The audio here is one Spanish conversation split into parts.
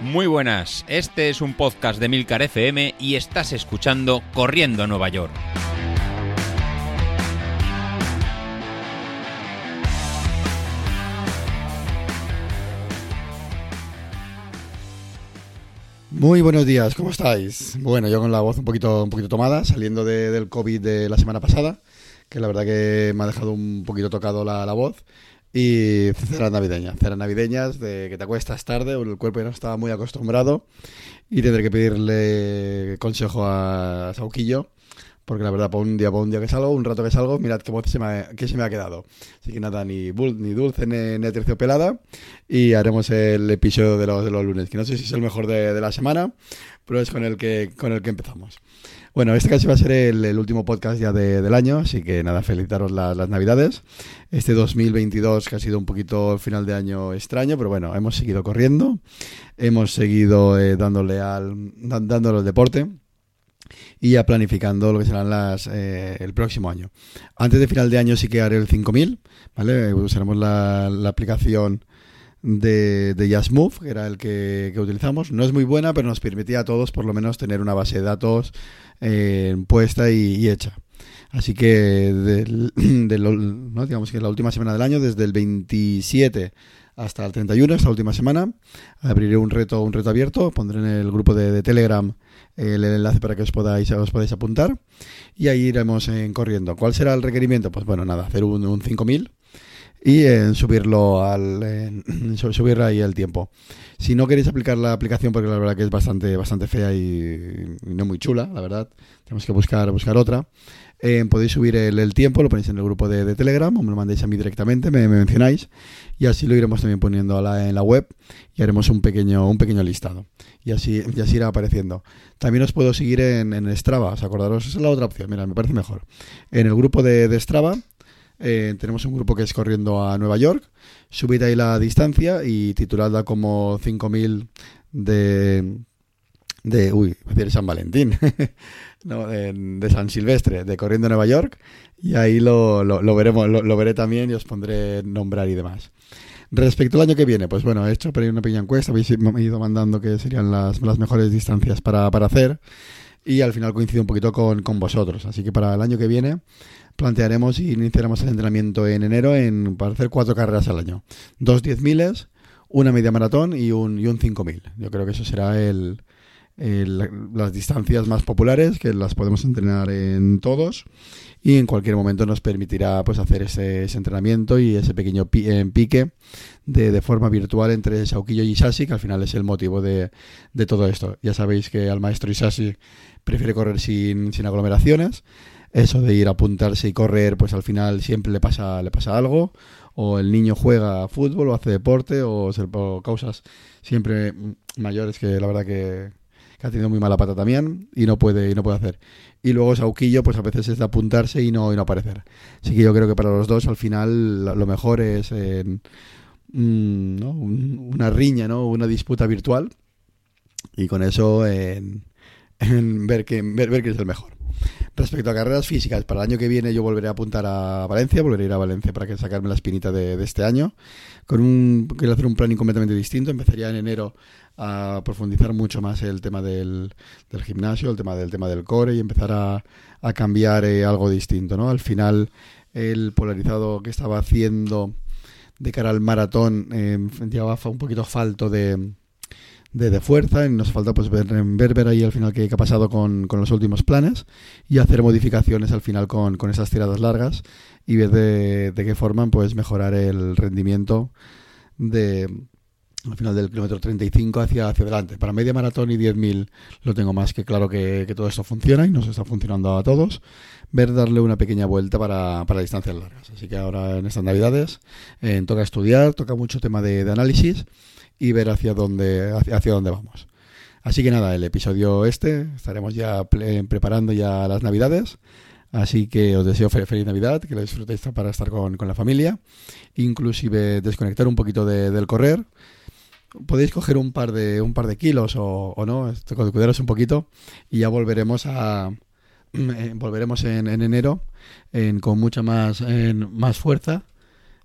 Muy buenas, este es un podcast de Milcar FM y estás escuchando Corriendo a Nueva York. Muy buenos días, ¿cómo estáis? Bueno, yo con la voz un poquito, un poquito tomada, saliendo de- del COVID de la semana pasada, que la verdad que me ha dejado un poquito tocado la, la voz. Y ceras navideñas, ceras navideñas de que te acuestas tarde, el cuerpo ya no estaba muy acostumbrado y tendré que pedirle consejo a Sauquillo, porque la verdad, por un día, por un día que salgo, un rato que salgo, mirad qué voz se me ha, se me ha quedado. Así que nada, ni, bul- ni dulce ni, ni terciopelada y haremos el episodio de los, de los lunes, que no sé si es el mejor de, de la semana, pero es con el que, con el que empezamos. Bueno, este casi va a ser el, último podcast ya de- del año, así que nada, felicitaros la- las navidades. Este 2022 que ha sido un poquito el final de año extraño, pero bueno, hemos seguido corriendo, hemos seguido eh, dándole, al, dándole al deporte y ya planificando lo que serán las eh, el próximo año. Antes de final de año sí que haré el 5000, ¿vale? Usaremos la, la aplicación de, de Move, que era el que, que utilizamos. No es muy buena, pero nos permitía a todos por lo menos tener una base de datos eh, puesta y, hecha. Así que del- ¿no? digamos que la última semana del año, desde el 27 hasta el 31, esta última semana, abriré un reto, un reto abierto, pondré en el grupo de, Telegram el enlace para que os podáis, os podáis apuntar y ahí iremos en corriendo. ¿Cuál será el requerimiento? Pues bueno, nada, hacer un, un 5000 y en subirlo al en su- subir ahí el tiempo. Si no queréis aplicar la aplicación porque la verdad que es bastante bastante fea y, no muy chula, la verdad, tenemos que buscar buscar otra. eh, podéis subir el, tiempo, lo ponéis en el grupo de, Telegram o me lo mandéis a mí directamente, me, me mencionáis y así lo iremos también poniendo a la- en la web y haremos un pequeño un pequeño listado y así y así irá apareciendo. También os puedo seguir en, en Strava, os acordaros, esa es la otra opción, mira, me parece mejor. En el grupo de, de Strava eh, tenemos un grupo que es corriendo a Nueva York. Subid ahí la distancia y tituladla como 5000 de. de. Uy, decir San Valentín. no, de, San Silvestre, de corriendo a Nueva York. Y ahí lo, lo, veremos, lo, veré también y os pondré nombrar y demás. Respecto al año que viene, pues bueno, he hecho por ahí una pequeña encuesta, habéis ido mandando que serían las, las mejores distancias para, para hacer y al final coincido un poquito con, con vosotros. Así que para el año que viene plantearemos y iniciaremos el entrenamiento en enero en, para hacer cuatro carreras al año. Dos diez miles, una media maratón y un, y un cinco mil. Yo creo que eso será el, el- las distancias más populares, que las podemos entrenar en todos y en cualquier momento nos permitirá pues hacer ese, ese entrenamiento y ese pequeño pi- eh, pique de, de forma virtual entre Sauquillo y Isasi, que al final es el motivo de, de todo esto. Ya sabéis que al maestro Isasi prefiere correr sin, sin aglomeraciones. Eso de ir a apuntarse y correr, pues al final siempre le pasa, le pasa algo. O el niño juega fútbol o hace deporte o, causas siempre mayores que la verdad que, ha tenido muy mala pata también y no puede, y no puede hacer. Y luego Sauquillo, pues a veces es de apuntarse y no, y no aparecer. Así que yo creo que para los dos al final lo mejor es en, mm, ¿no? Un- una riña, ¿no? una disputa virtual y con eso en, en ver, que, ver, ver quién es el mejor. Respecto a carreras físicas, para el año que viene yo volveré a apuntar a Valencia, volveré a ir a Valencia para que sacarme la espinita de, este año. Con un, quiero hacer un planning completamente distinto. Empezaría en enero a profundizar mucho más el tema del, gimnasio, el tema del tema del core y empezar a, cambiar eh, algo distinto, ¿no? Al final el polarizado que estaba haciendo de cara al maratón eh, llevaba un poquito falto de, de, de fuerza y nos falta pues ver, ver, ahí al final qué, qué ha pasado con, con los últimos planes y hacer modificaciones al final con, con esas tiradas largas y ver de, de qué forma pues mejorar el rendimiento de al final del kilómetro 35 hacia, hacia adelante. Para media maratón y 10.000 lo tengo más que claro que, todo esto funciona y nos está funcionando a todos. Ver darle una pequeña vuelta para, para distancias largas. Así que ahora en estas navidades eh, toca estudiar, toca mucho tema de, análisis y ver hacia dónde, hacia, dónde vamos. Así que nada, el episodio este estaremos ya preparando ya las navidades. Así que os deseo fe- feliz Navidad, que lo disfrutéis para estar con, con la familia, inclusive desconectar un poquito de- del correr. Podéis coger un par de un par de kilos o, no, esto, cuidaros un poquito y ya volveremos a eh, volveremos en, en enero en- con mucha más en- más fuerza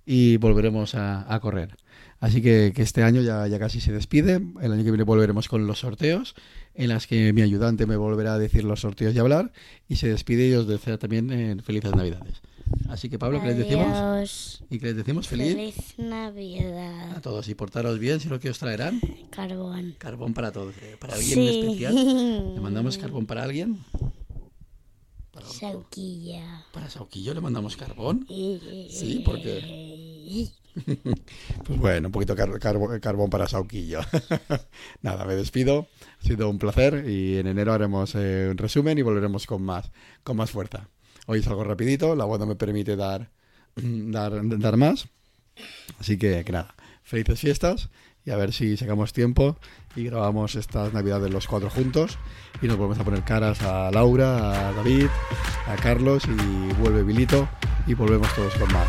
y volveremos a, a correr. Así que, que este año ya, ya, casi se despide. El año que viene volveremos con los sorteos, en las que mi ayudante me volverá a decir los sorteos y hablar. Y se despide y os desea también eh, felices Navidades. Así que, Pablo, ¿qué les decimos? ¿Y qué les decimos? Feliz, Feliz Navidad. a todos. Y portaros bien, si lo que os traerán. Carbón. Carbón para todos. eh, Para alguien Sí. especial. ¿Le mandamos carbón para alguien? Para, Sauquilla. para Sauquillo le mandamos carbón. Sí, Sí, Pues bueno, un poquito carbón para Sauquillo. Nada, me despido. Ha sido un placer y en enero haremos eh, un resumen y volveremos con más, con más fuerza. Hoy es algo rapidito, la voz no me permite dar, dar, dar más. Así que, que nada, felices fiestas y a ver si sacamos tiempo y grabamos estas navidades los cuatro juntos y nos volvemos a poner caras a Laura, a David, a Carlos y vuelve Vilito y volvemos todos con más.